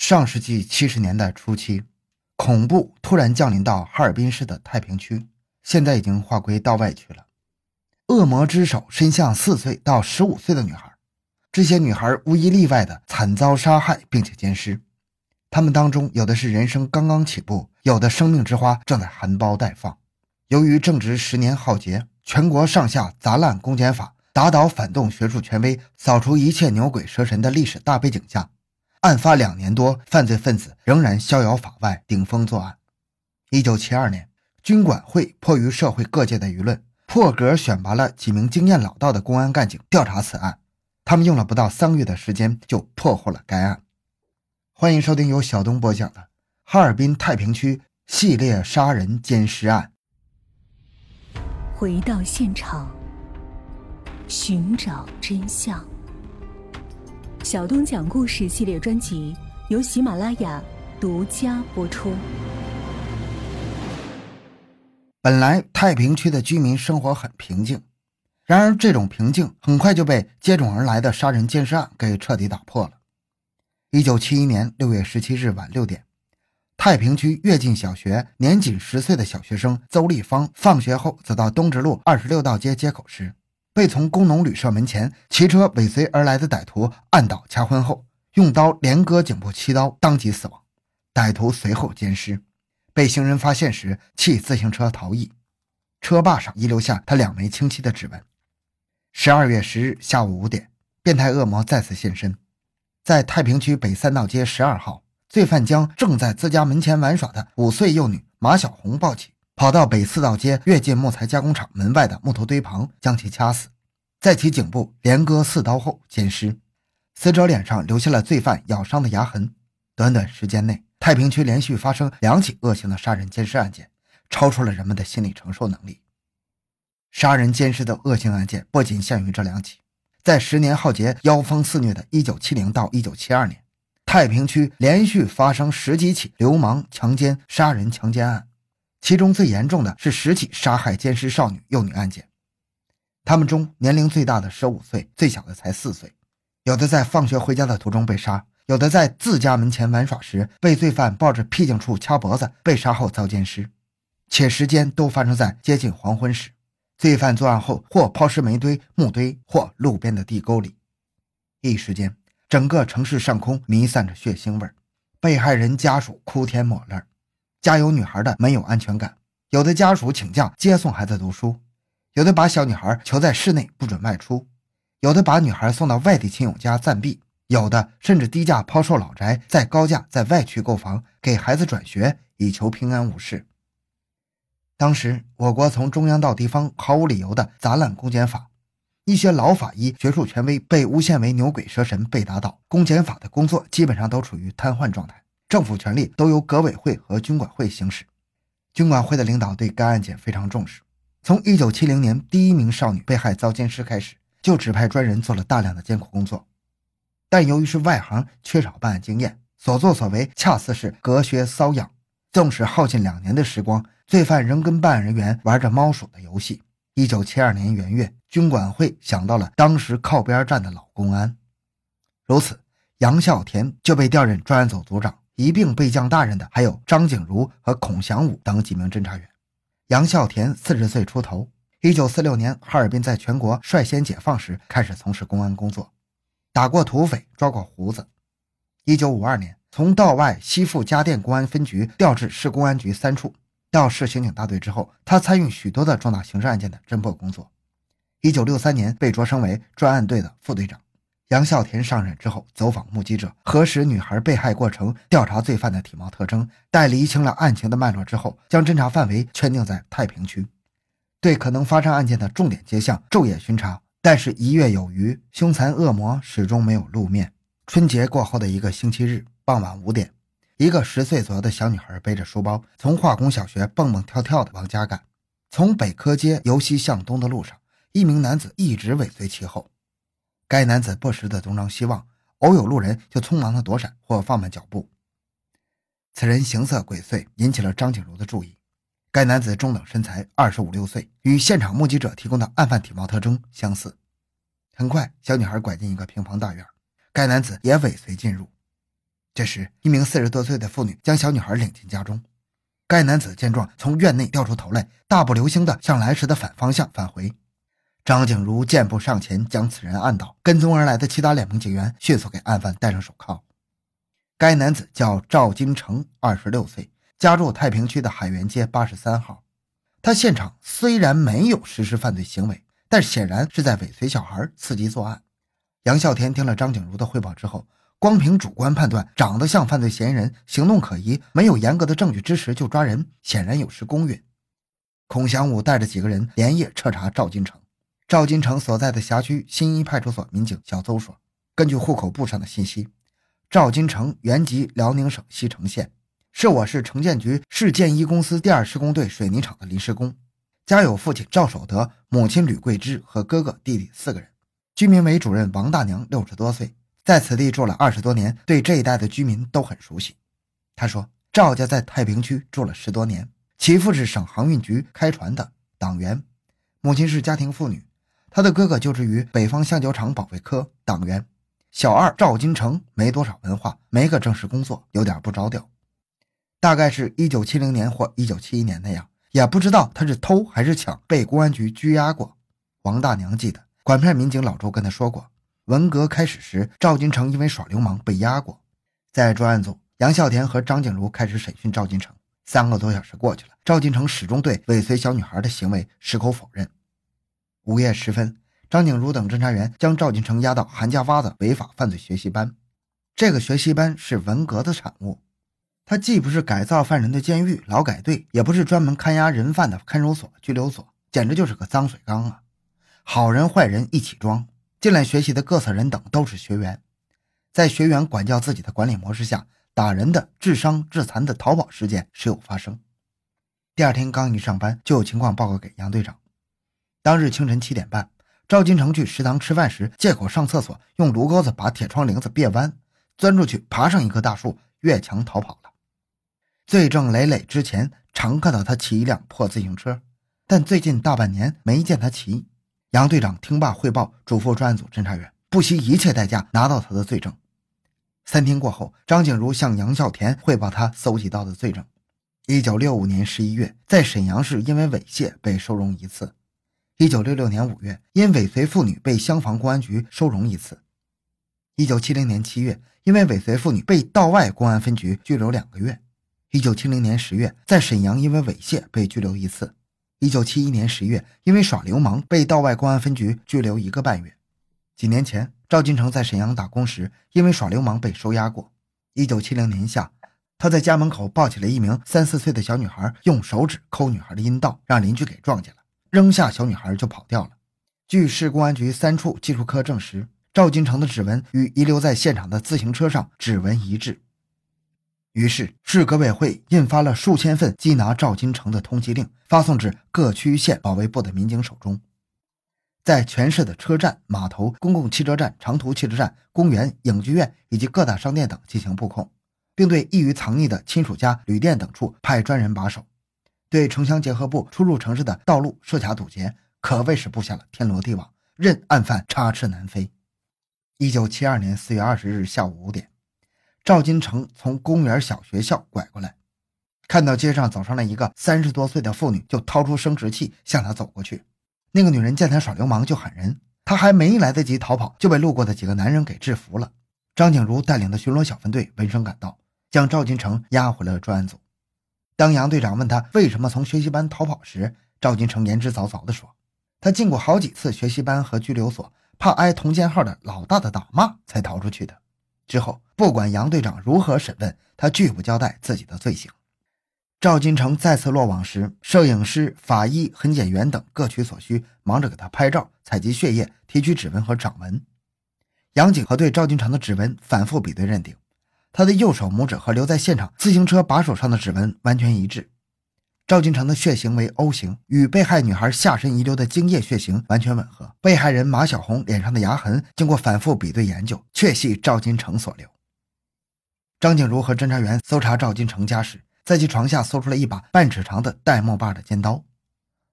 上世纪七十年代初期，恐怖突然降临到哈尔滨市的太平区，现在已经划归道外区了。恶魔之手伸向四岁到十五岁的女孩，这些女孩无一例外的惨遭杀害并且奸尸。她们当中有的是人生刚刚起步，有的生命之花正在含苞待放。由于正值十年浩劫，全国上下砸烂公检法，打倒反动学术权威，扫除一切牛鬼蛇神的历史大背景下。案发两年多，犯罪分子仍然逍遥法外，顶风作案。一九七二年，军管会迫于社会各界的舆论，破格选拔了几名经验老道的公安干警调查此案。他们用了不到三个月的时间，就破获了该案。欢迎收听由小东播讲的《哈尔滨太平区系列杀人奸尸案》。回到现场，寻找真相。小东讲故事系列专辑由喜马拉雅独家播出。本来太平区的居民生活很平静，然而这种平静很快就被接踵而来的杀人奸尸案给彻底打破了。一九七一年六月十七日晚六点，太平区跃进小学年仅十岁的小学生邹立芳放学后走到东直路二十六道街街口时。被从工农旅社门前骑车尾随而来的歹徒按倒掐昏后，用刀连割颈部七刀，当即死亡。歹徒随后奸尸，被行人发现时弃自行车逃逸，车把上遗留下他两枚清晰的指纹。十二月十日下午五点，变态恶魔再次现身，在太平区北三道街十二号，罪犯将正在自家门前玩耍的五岁幼女马小红抱起。跑到北四道街跃进木材加工厂门外的木头堆旁，将其掐死，在其颈部连割四刀后奸尸，死者脸上留下了罪犯咬伤的牙痕。短短时间内，太平区连续发生两起恶性的杀人奸尸案件，超出了人们的心理承受能力。杀人奸尸的恶性案件不仅限于这两起，在十年浩劫、妖风肆虐的1970到1972年，太平区连续发生十几起流氓强奸、杀人强奸案。其中最严重的是十起杀害奸尸少女幼女案件，他们中年龄最大的十五岁，最小的才四岁。有的在放学回家的途中被杀，有的在自家门前玩耍时被罪犯抱着僻静处掐脖子被杀后遭奸尸，且时间都发生在接近黄昏时。罪犯作案后或抛尸煤堆、木堆，或路边的地沟里。一时间，整个城市上空弥散着血腥味被害人家属哭天抹泪家有女孩的没有安全感，有的家属请假接送孩子读书，有的把小女孩囚在室内不准外出，有的把女孩送到外地亲友家暂避，有的甚至低价抛售老宅，再高价在外区购房给孩子转学，以求平安无事。当时我国从中央到地方毫无理由的砸烂公检法，一些老法医、学术权威被诬陷为牛鬼蛇神被打倒，公检法的工作基本上都处于瘫痪状态。政府权力都由革委会和军管会行使，军管会的领导对该案件非常重视。从1970年第一名少女被害遭奸尸开始，就指派专人做了大量的艰苦工作。但由于是外行，缺少办案经验，所作所为恰似是隔靴搔痒。纵使耗尽两年的时光，罪犯仍跟办案人员玩着猫鼠的游戏。1972年元月，军管会想到了当时靠边站的老公安，如此，杨孝田就被调任专案组组长。一并被降大任的还有张景如和孔祥武等几名侦查员。杨孝田四十岁出头，一九四六年哈尔滨在全国率先解放时开始从事公安工作，打过土匪，抓过胡子。一九五二年从道外西富家电公安分局调至市公安局三处，到市刑警大队之后，他参与许多的重大刑事案件的侦破工作。一九六三年被擢升为专案队的副队长。杨孝田上任之后，走访目击者，核实女孩被害过程，调查罪犯的体貌特征，待厘清了案情的脉络之后，将侦查范围圈定在太平区，对可能发生案件的重点街巷昼夜巡查。但是，一月有余，凶残恶魔始终没有露面。春节过后的一个星期日傍晚五点，一个十岁左右的小女孩背着书包，从化工小学蹦蹦跳跳的往家赶。从北科街由西向东的路上，一名男子一直尾随其后。该男子不时地东张西望，偶有路人就匆忙地躲闪或放慢脚步。此人行色鬼祟，引起了张景如的注意。该男子中等身材，二十五六岁，与现场目击者提供的案犯体貌特征相似。很快，小女孩拐进一个平房大院，该男子也尾随进入。这时，一名四十多岁的妇女将小女孩领进家中。该男子见状，从院内掉出头来，大步流星地向来时的反方向返回。张景如健步上前，将此人按倒。跟踪而来的其他两名警员迅速给案犯戴上手铐。该男子叫赵金成，二十六岁，家住太平区的海源街八十三号。他现场虽然没有实施犯罪行为，但显然是在尾随小孩，伺机作案。杨孝天听了张景如的汇报之后。光凭主观判断，长得像犯罪嫌疑人，行动可疑，没有严格的证据支持就抓人，显然有失公允。孔祥武带着几个人连夜彻查赵金成。赵金成所在的辖区新一派出所民警小邹说：“根据户口簿上的信息，赵金成原籍辽宁省西城县，是我市城建局市建一公司第二施工队水泥厂的临时工，家有父亲赵守德、母亲吕桂芝和哥哥弟弟四个人，居民委主任王大娘六十多岁。”在此地住了二十多年，对这一带的居民都很熟悉。他说：“赵家在太平区住了十多年，其父是省航运局开船的党员，母亲是家庭妇女。他的哥哥就职于北方橡胶厂保卫科，党员。小二赵金成没多少文化，没个正式工作，有点不着调。大概是一九七零年或一九七一年那样，也不知道他是偷还是抢，被公安局拘押过。王大娘记得，管片民警老周跟他说过。”文革开始时，赵金成因为耍流氓被押过。在专案组，杨孝田和张景如开始审讯赵金成。三个多小时过去了，赵金成始终对尾随小女孩的行为矢口否认。午夜时分，张景如等侦查员将赵金成押到韩家洼子违法犯罪学习班。这个学习班是文革的产物，它既不是改造犯人的监狱、劳改队，也不是专门看押人犯的看守所、拘留所，简直就是个脏水缸啊！好人坏人一起装。进来学习的各色人等都是学员，在学员管教自己的管理模式下，打人的、致伤、致残的逃跑事件时有发生。第二天刚一上班，就有情况报告给杨队长。当日清晨七点半，赵金成去食堂吃饭时，借口上厕所，用炉钩子把铁窗棂子别弯，钻出去，爬上一棵大树，越墙逃跑了。罪证累累之前，常看到他骑一辆破自行车，但最近大半年没见他骑。杨队长听罢汇报，嘱咐专案组侦查员不惜一切代价拿到他的罪证。三天过后，张景如向杨孝田汇报他搜集到的罪证：一九六五年十一月，在沈阳市因为猥亵被收容一次；一九六六年五月，因尾随妇女被厢房公安局收容一次；一九七零年七月，因为尾随妇女被道外公安分局拘留两个月；一九七零年十月，在沈阳因为猥亵被拘留一次。一九七一年十月，因为耍流氓被道外公安分局拘留一个半月。几年前，赵金成在沈阳打工时，因为耍流氓被收押过。一九七零年夏，他在家门口抱起了一名三四岁的小女孩，用手指抠女孩的阴道，让邻居给撞见了，扔下小女孩就跑掉了。据市公安局三处技术科证实，赵金成的指纹与遗留在现场的自行车上指纹一致。于是，市革委会印发了数千份缉拿赵金成的通缉令，发送至各区县保卫部的民警手中。在全市的车站、码头、公共汽车站、长途汽车站、公园、影剧院以及各大商店等进行布控，并对易于藏匿的亲属家、旅店等处派专人把守，对城乡结合部出入城市的道路设卡堵截，可谓是布下了天罗地网，任案犯插翅难飞。一九七二年四月二十日下午五点。赵金成从公园小学校拐过来，看到街上走上来一个三十多岁的妇女，就掏出生殖器向她走过去。那个女人见他耍流氓，就喊人。他还没来得及逃跑，就被路过的几个男人给制服了。张景如带领的巡逻小分队闻声赶到，将赵金成押回了专案组。当杨队长问他为什么从学习班逃跑时，赵金成言之凿凿地说：“他进过好几次学习班和拘留所，怕挨同监号的老大的打骂，才逃出去的。”之后，不管杨队长如何审问，他拒不交代自己的罪行。赵金成再次落网时，摄影师、法医、痕检员等各取所需，忙着给他拍照、采集血液、提取指纹和掌纹。杨警和对赵金成的指纹反复比对认定，他的右手拇指和留在现场自行车把手上的指纹完全一致。赵金成的血型为 O 型，与被害女孩下身遗留的精液血型完全吻合。被害人马小红脸上的牙痕，经过反复比对研究，确系赵金成所留。张景如和侦查员搜查赵金成家时，在其床下搜出了一把半尺长的带木把的尖刀。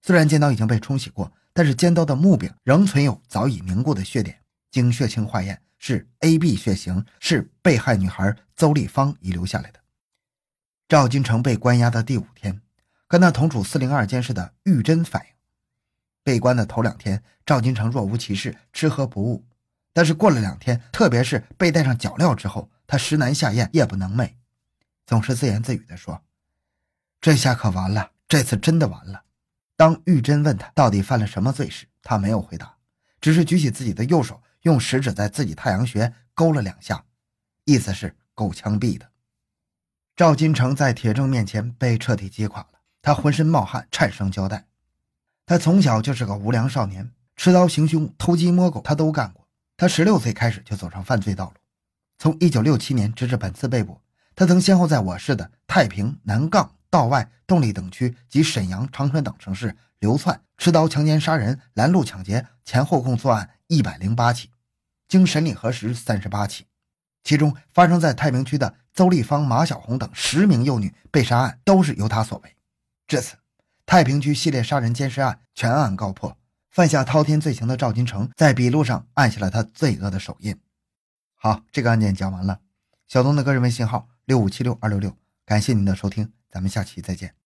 虽然尖刀已经被冲洗过，但是尖刀的木柄仍存有早已凝固的血点。经血清化验，是 AB 血型，是被害女孩邹丽芳遗留下来的。赵金成被关押的第五天，跟他同处四零二监室的玉珍反映，被关的头两天，赵金成若无其事，吃喝不误。但是过了两天，特别是被戴上脚镣之后，他食难下咽，夜不能寐，总是自言自语地说：“这下可完了，这次真的完了。”当玉珍问他到底犯了什么罪时，他没有回答，只是举起自己的右手，用食指在自己太阳穴勾了两下，意思是够枪毙的。赵金成在铁证面前被彻底击垮了，他浑身冒汗，颤声交代：“他从小就是个无良少年，持刀行凶、偷鸡摸狗，他都干过。”他十六岁开始就走上犯罪道路，从一九六七年直至本次被捕，他曾先后在我市的太平、南岗、道外、动力等区及沈阳、长春等城市流窜、持刀强奸、杀人、拦路抢劫，前后共作案一百零八起，经审理核实三十八起，其中发生在太平区的邹丽芳、马小红等十名幼女被杀案都是由他所为。至此，太平区系列杀人奸尸案全案告破。犯下滔天罪行的赵金成在笔录上按下了他罪恶的手印。好，这个案件讲完了。小东的个人微信号六五七六二六六，感谢您的收听，咱们下期再见。